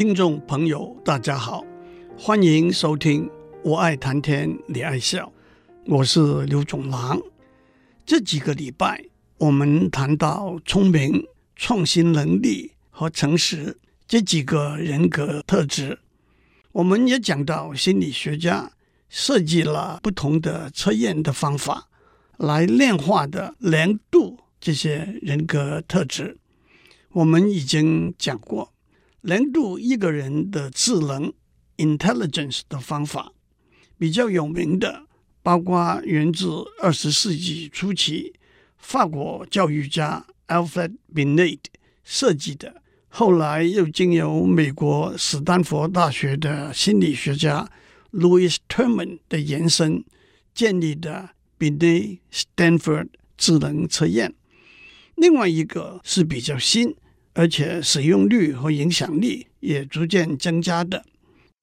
听众朋友，大家好，欢迎收听《我爱谈天，你爱笑》，我是刘总郎。这几个礼拜，我们谈到聪明、创新能力和诚实这几个人格特质，我们也讲到心理学家设计了不同的测验的方法，来量化的量度这些人格特质。我们已经讲过。量度一个人的智能 （intelligence） 的方法比较有名的，包括源自二十世纪初期法国教育家 Alfred Binet 设计的，后来又经由美国史丹佛大学的心理学家 Louis Terman 的延伸建立的 Binet-Stanford 智能测验。另外一个是比较新。而且使用率和影响力也逐渐增加的，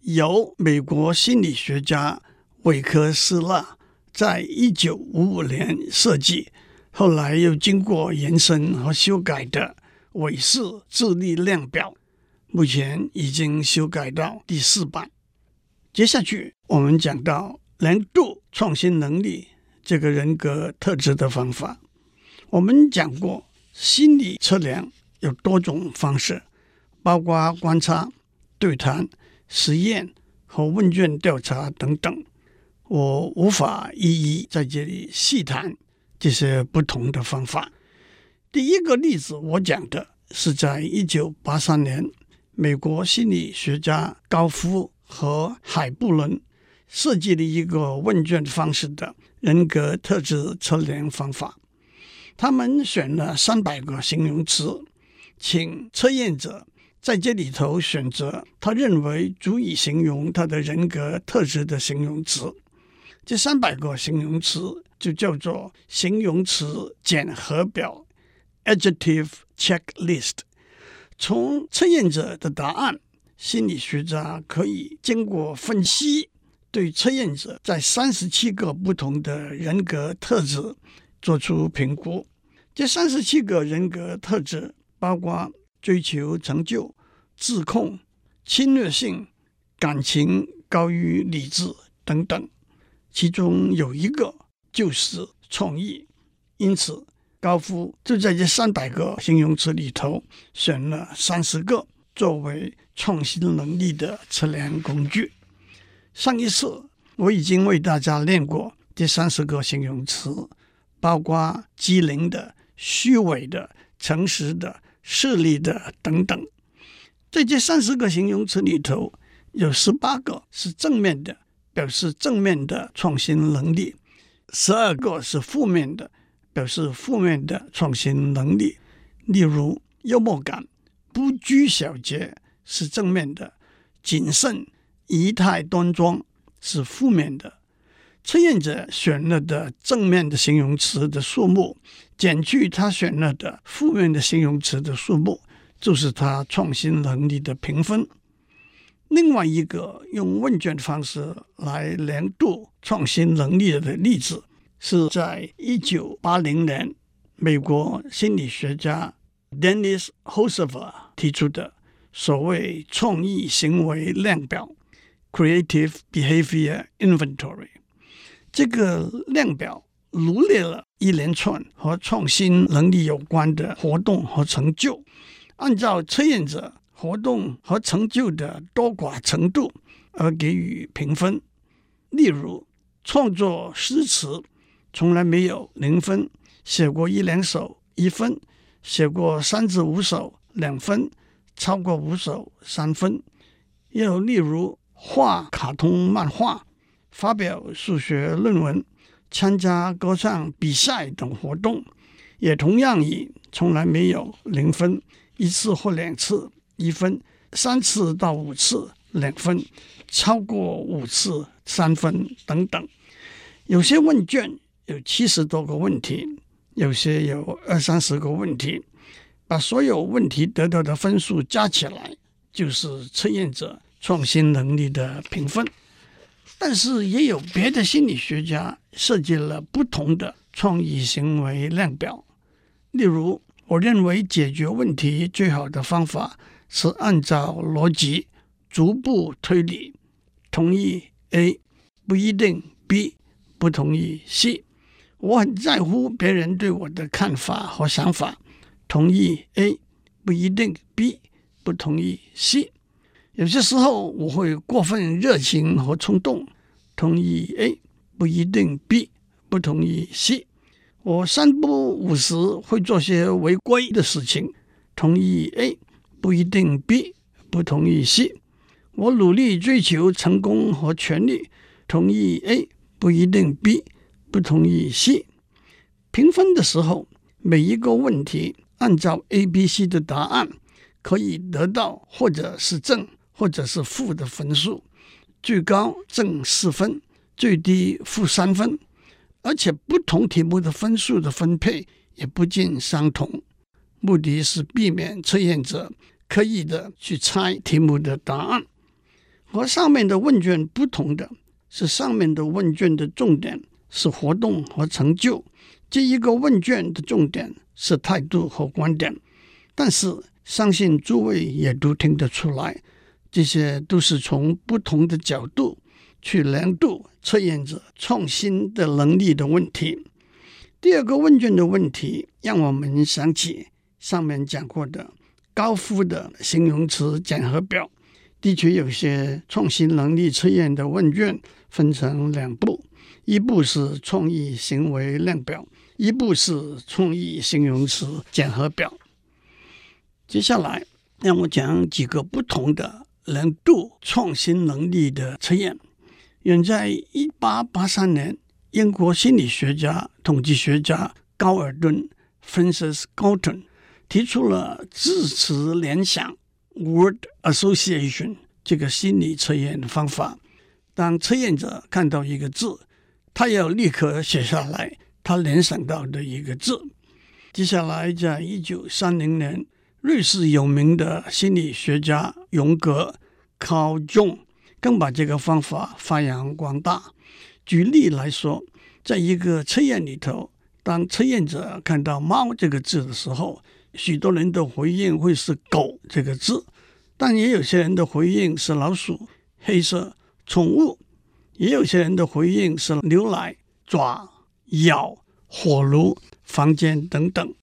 由美国心理学家韦克斯勒在一九五五年设计，后来又经过延伸和修改的韦氏智力量表，目前已经修改到第四版。接下去我们讲到年度创新能力这个人格特质的方法，我们讲过心理测量。有多种方式，包括观察、对谈、实验和问卷调查等等。我无法一一在这里细谈这些不同的方法。第一个例子，我讲的是在一九八三年，美国心理学家高夫和海布伦设计了一个问卷方式的人格特质测量方法。他们选了三百个形容词。请测验者在这里头选择他认为足以形容他的人格特质的形容词。这三百个形容词就叫做形容词检核表 （Adjective Checklist）。从测验者的答案，心理学家可以经过分析，对测验者在三十七个不同的人格特质做出评估。这三十七个人格特质。包括追求成就、自控、侵略性、感情高于理智等等，其中有一个就是创意。因此，高夫就在这三百个形容词里头选了三十个作为创新能力的测量工具。上一次我已经为大家练过这三十个形容词，包括机灵的、虚伪的、诚实的。势利的等等，在这三十个形容词里头，有十八个是正面的，表示正面的创新能力；十二个是负面的，表示负面的创新能力。例如，幽默感、不拘小节是正面的；谨慎、仪态端庄是负面的。测验者选了的正面的形容词的数目，减去他选了的负面的形容词的数目，就是他创新能力的评分。另外一个用问卷方式来量度创新能力的例子，是在一九八零年，美国心理学家 Dennis Hossover 提出的所谓创意行为量表 （Creative Behavior Inventory）。这个量表罗列了一连串和创新能力有关的活动和成就，按照测验者活动和成就的多寡程度而给予评分。例如，创作诗词从来没有零分，写过一两首一分，写过三至五首两分，超过五首三分。又例如，画卡通漫画。发表数学论文、参加歌唱比赛等活动，也同样以从来没有零分、一次或两次一分、三次到五次两分、超过五次三分等等。有些问卷有七十多个问题，有些有二三十个问题，把所有问题得到的分数加起来，就是测验者创新能力的评分。但是也有别的心理学家设计了不同的创意行为量表。例如，我认为解决问题最好的方法是按照逻辑逐步推理，同意 A 不一定 B 不同意 C。我很在乎别人对我的看法和想法，同意 A 不一定 B 不同意 C。有些时候我会过分热情和冲动，同意 A 不一定 B 不同意 C。我三不五时会做些违规的事情，同意 A 不一定 B 不同意 C。我努力追求成功和权力，同意 A 不一定 B 不同意 C。评分的时候，每一个问题按照 A、B、C 的答案可以得到或者是正或者是负的分数，最高正四分，最低负三分。而且不同题目的分数的分配也不尽相同，目的是避免测验者刻意的去猜题目的答案。和上面的问卷不同的是，上面的问卷的重点是活动和成就，这一个问卷的重点是态度和观点。但是相信诸位也都听得出来，这些都是从不同的角度。去量度测验者创新的能力的问题。第二个问卷的问题让我们想起上面讲过的高夫的形容词检核表。的确，有些创新能力测验的问卷分成两步，一步是创意行为量表，一步是创意形容词检核表。接下来让我讲几个不同的量度创新能力的测验。远在一八八三年，英国心理学家、统计学家高尔顿 （Francis Galton） 提出了字词联想 （word association） 这个心理测验的方法。当测验者看到一个字，他要立刻写下来他联想到的一个字。接下来，在一九三零年，瑞士有名的心理学家荣格 （Carl Jung）。更把这个方法发扬光大。举例来说，在一个测验里头，当测验者看到“猫”这个字的时候，许多人的回应会是“狗”这个字，但也有些人的回应是老鼠、黑色、宠物；也有些人的回应是牛奶、爪、咬、火炉、房间等等。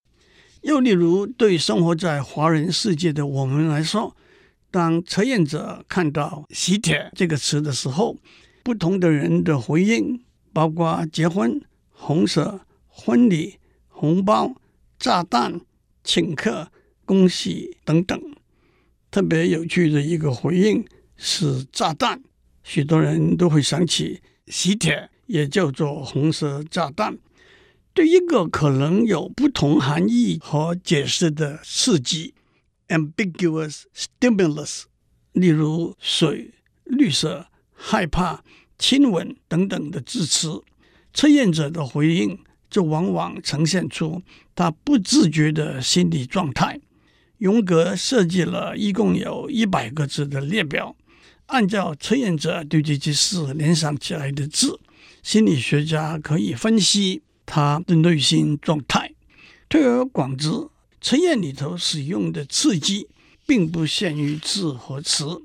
又例如，对生活在华人世界的我们来说，当测验者看到“喜帖”这个词的时候，不同的人的回应包括结婚、红色、婚礼、红包、炸弹、请客、恭喜等等。特别有趣的一个回应是炸弹，许多人都会想起喜帖，也叫做红色炸弹。对一个可能有不同含义和解释的刺激。ambiguous stimulus，例如水、绿色、害怕、亲吻等等的字词，测验者的回应就往往呈现出他不自觉的心理状态。荣格设计了一共有一百个字的列表，按照测验者对这些事联想起来的字，心理学家可以分析他的内心状态。推而广之。测验里头使用的刺激并不限于字和词，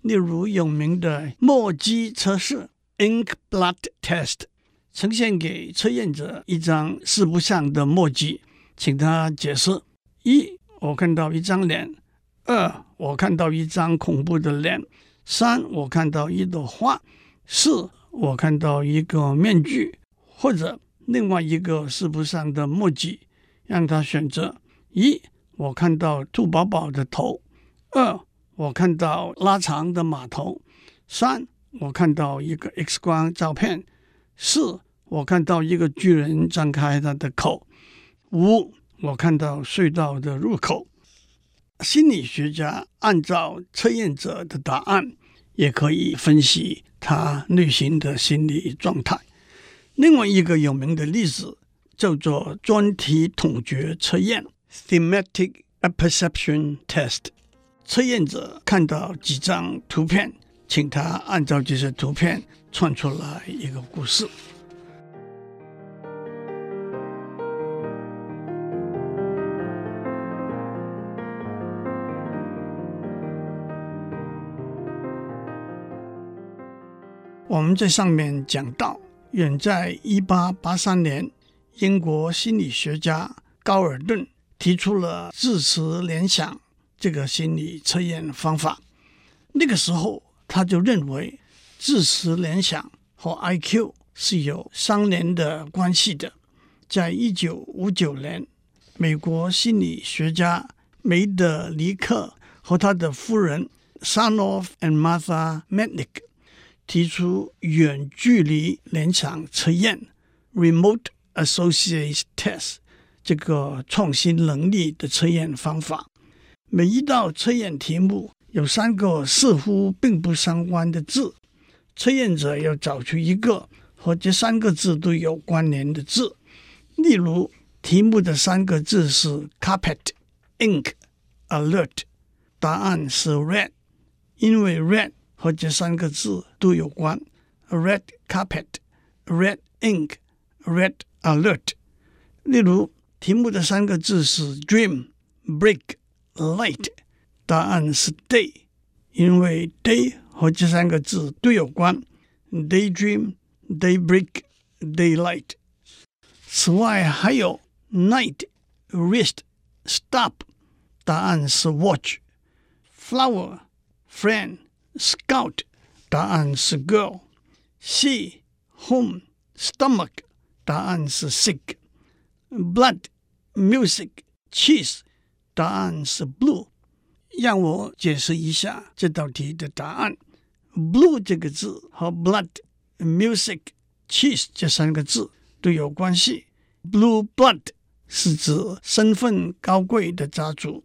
例如有名的墨迹测试 （Ink Blot Test），呈现给测验者一张四不像的墨迹，请他解释：一，我看到一张脸；二，我看到一张恐怖的脸；三，我看到一朵花；四，我看到一个面具，或者另外一个四不上的墨迹，让他选择。一，我看到兔宝宝的头；二，我看到拉长的马头；三，我看到一个 X 光照片；四，我看到一个巨人张开他的口；五，我看到隧道的入口。心理学家按照测验者的答案，也可以分析他内心的心理状态。另外一个有名的例子叫做专题统觉测验 （thematic apperception test）。测验者看到几张图片，请他按照这些图片串出来一个故事。我们在上面讲到，远在一八八三年，英国心理学家高尔顿提出了字词联想这个心理测验方法。那个时候，他就认为字词联想和 IQ 是有相连的关系的。在一九五九年，美国心理学家梅德尼克和他的夫人 Sanoff and Martha Mednick 提出远距离联想测验 （Remote Association Test） 这个创新能力的测验方法。每一道测验题目有三个似乎并不相关的字，测验者要找出一个和这三个字都有关联的字。例如，题目的三个字是 carpet、ink、alert，答案是 red，因为 red。和这三个字都有关：red carpet、red ink、red alert。例如，题目的三个字是 dream、break、light，答案是 day，因为 day 和这三个字都有关：daydream、daybreak、daylight。此外，还有 night、wrist、stop，答案是 watch、flower、friend。 Scout，答案是 girl。Sea、home、stomach，答案是 sick。Blood、music、cheese，答案是 blue。让我解释一下这道题的答案。Blue 这个字和 blood、music、cheese 这三个字都有关系。Blue blood 是指身份高贵的家族。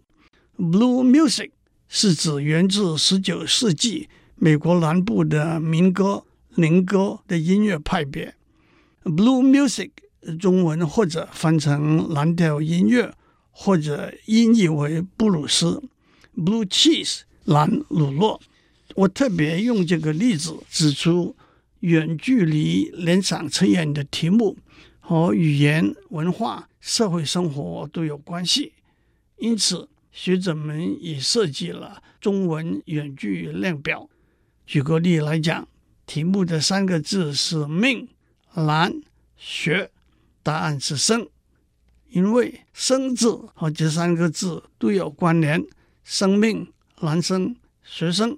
Blue music。是指源自十九世纪美国南部的民歌、灵歌的音乐派别，Blue Music，中文或者翻成蓝调音乐，或者音译为布鲁斯，Blue Cheese，蓝乳酪。我特别用这个例子指出，远距离联想测验的题目和语言、文化、社会生活都有关系，因此。学者们也设计了中文远距量表。举个例来讲，题目的三个字是命、难、学，答案是生，因为生字和这三个字都有关联。生命、男生、学生。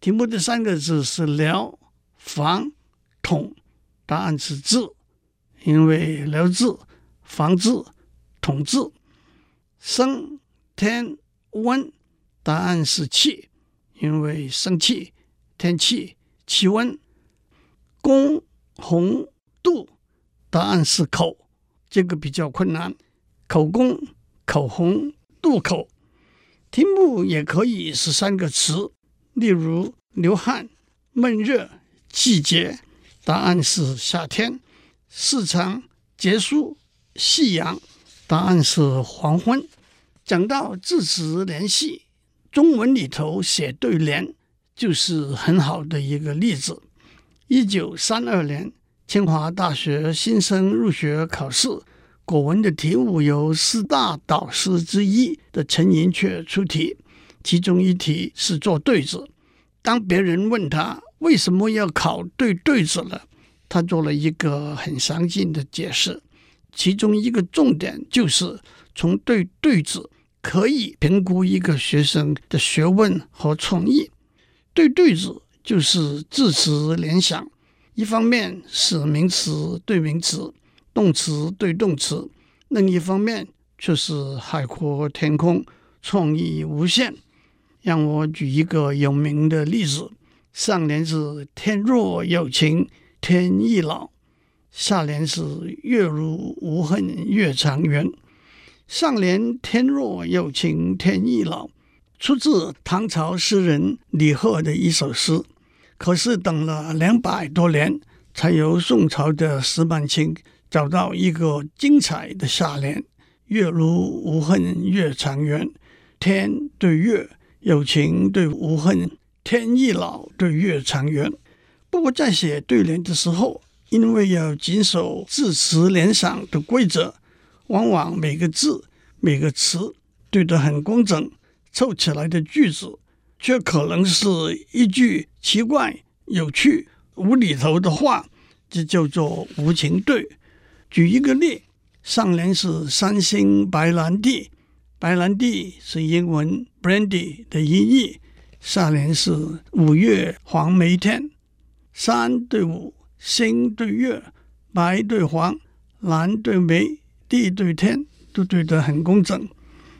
题目的三个字是聊、房、统，答案是治，因为寮字、房字、统治。生。天温，答案是气，因为生气，天气，气温。公红度，答案是口，这个比较困难。口供、口红、渡口。题目也可以是三个词，例如流汗、闷热、季节，答案是夏天。市场结束，夕阳，答案是黄昏。讲到字词联系，中文里头写对联就是很好的一个例子。一九三二年，清华大学新生入学考试，国文的题目由四大导师之一的陈寅恪出题，其中一题是做对子。当别人问他为什么要考对对子了，他做了一个很详尽的解释，其中一个重点就是从对对子。可以评估一个学生的学问和创意。对对子就是字词联想，一方面是名词对名词、动词对动词，另一方面却是海阔天空、创意无限。让我举一个有名的例子：上联是“天若有情天亦老”，下联是“月如无恨月长圆”。上联“天若有情天亦老”出自唐朝诗人李贺的一首诗，可是等了两百多年，才由宋朝的石曼青找到一个精彩的下联：“月如无恨月长圆，天对月有情对无恨，天亦老对月长圆。”不过在写对联的时候，因为要谨守字词联想的规则。往往每个字、每个词对得很工整，凑起来的句子却可能是一句奇怪、有趣、无厘头的话，这叫做无情对。举一个例，上联是三星白兰地，白兰地是英文 brandy 的音译。下联是五月黄梅天，三对五，星对月，白对黄，蓝对梅，地对天，都对得很工整。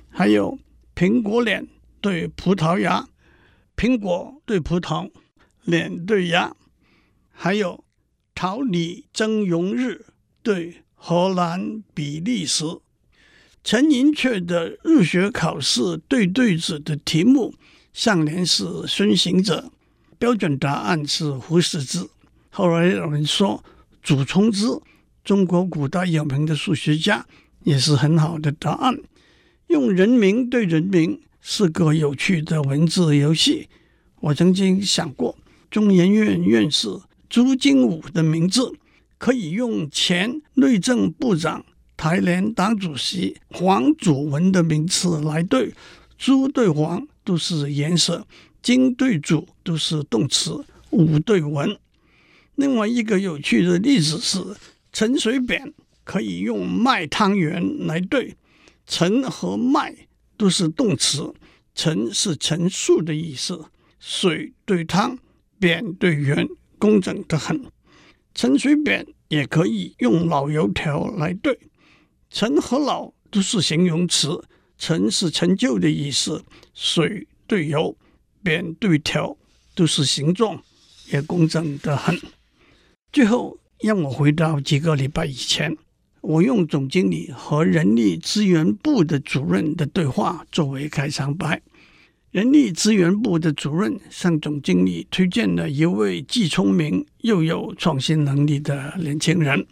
还有苹果脸对葡萄牙，苹果对葡萄，脸对牙。还有桃李争荣日对荷兰比利时。陈寅恪的入学考试对对子的题目。上联是孙行者，标准答案是胡适之。后来有人说祖冲之，中国古代有名的数学家，也是很好的答案。用人名对人名是个有趣的文字游戏。我曾经想过，中研院院士朱经武的名字可以用前内政部长、台联党主席黄祖文的名字来对，朱对黄。都是颜色，金对主都是动词，武对文。另外一个有趣的例子是陈水扁可以用麦汤圆来对，陈和麦都是动词，陈是陈述的意思，水对汤，扁对圆，工整得很。陈水扁也可以用老油条来对，陈和老都是形容词。陈是陈旧的意思，水对油，扁对条，都是形状，也工整得很。最后，让我回到几个礼拜以前，我用总经理和人力资源部的主任的对话作为开场白。人力资源部的主任向总经理推荐了一位既聪明又有创新能力的年轻人。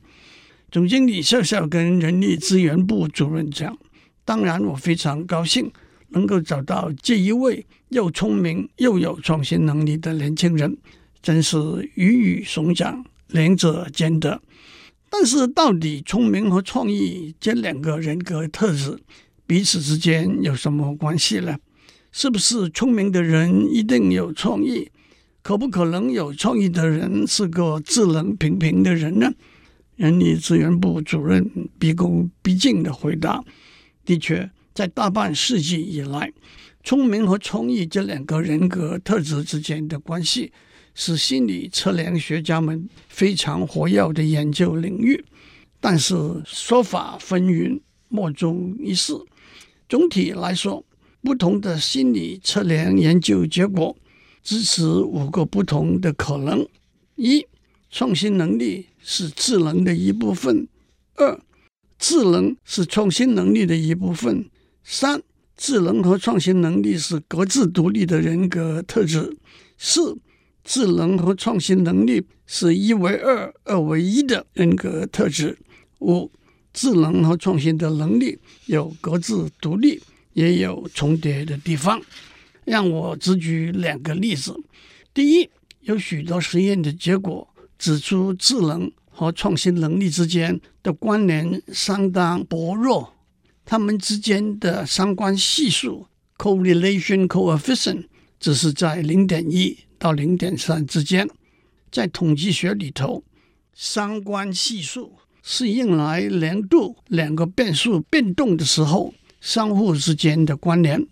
总经理笑笑跟人力资源部主任讲。当然，我非常高兴能够找到这一位又聪明又有创新能力的年轻人，真是鱼与熊掌，两者兼得。但是，到底聪明和创意这两个人格特质彼此之间有什么关系呢？是不是聪明的人一定有创意？可不可能有创意的人是个智能平平的人呢？人力资源部主任毕恭毕敬地回答。的确，在大半世纪以来，聪明和创意这两个人格特质之间的关系，是心理测量学家们非常活跃的研究领域。但是说法纷纭，莫衷一是。总体来说，不同的心理测量研究结果支持五个不同的可能：一、创新能力是智能的一部分；二、智能是创新能力的一部分。三、智能和创新能力是各自独立的人格特质。四、智能和创新能力是一为二、二为一的人格特质。五、智能和创新的能力有各自独立，也有重叠的地方。让我只举两个例子。第一，有许多实验的结果指出，智能和创新能力之间的关联相当薄弱，它们之间的相关系数 （correlation coefficient） 只是在零点一到零点三之间。在统计学里头，相关系数是用来量度两个变数变动的时候相互之间的关联，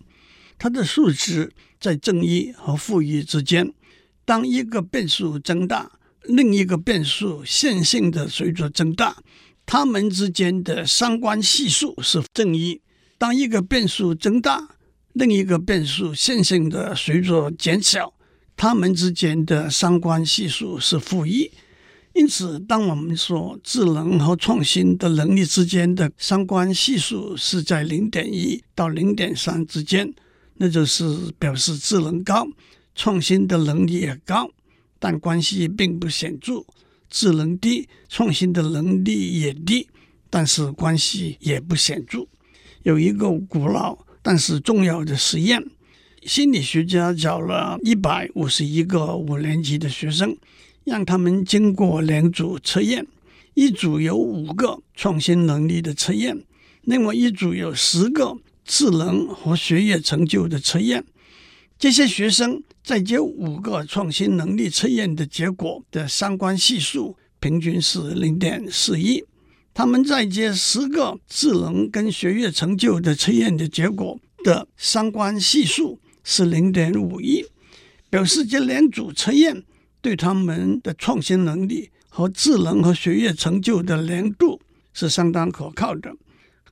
它的数值在正一和负一之间。当一个变数增大，另一个变数线性的随着增大，它们之间的相关系数是正一。当一个变数增大，另一个变数线性的随着减小，它们之间的相关系数是负一。因此，当我们说智能和创新的能力之间的相关系数是在零点一到零点三之间，那就是表示智能高，创新的能力也高。但关系并不显著，智能低，创新的能力也低，但是关系也不显著。有一个古老但是重要的实验，心理学家找了一百五十一个五年级的学生，让他们经过两组测验，一组有五个创新能力的测验，另外一组有十个智能和学业成就的测验。这些学生在这五个创新能力测验的结果的相关系数平均是零点四一。他们在这十个智能跟学业成就的测验的结果的相关系数是零点五一，表示这两组测验对他们的创新能力和智能和学业成就的连度是相当可靠的。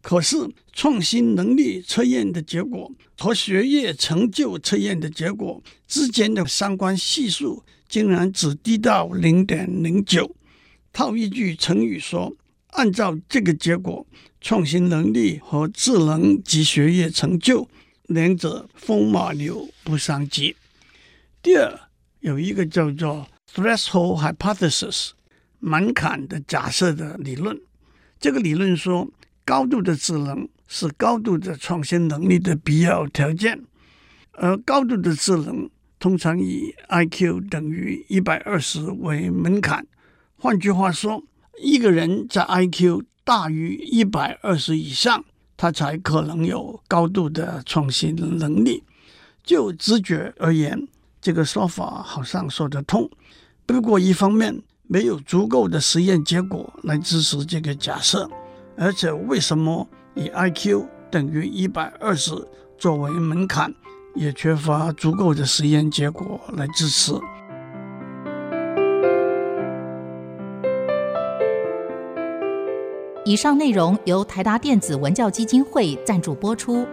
可是，创新能力测验的结果和学业成就测验的结果之间的相关系数竟然只低到零点零九。套一句成语说。按照这个结果，创新能力和智能及学业成就两者风马牛不相及。第二，有一个叫做 threshold hypothesis 门槛的假设的理论。这个理论说，高度的智能是高度的创新能力的必要条件，而高度的智能通常以 IQ 等于一百二十为门槛。换句话说，一个人在 IQ 大于一百二十以上，他才可能有高度的创新能力。就直觉而言，这个说法好像说得通。不过，一方面没有足够的实验结果来支持这个假设，而且为什么以 IQ 等于一百二十作为门槛，也缺乏足够的实验结果来支持。以上内容由台达电子文教基金会赞助播出。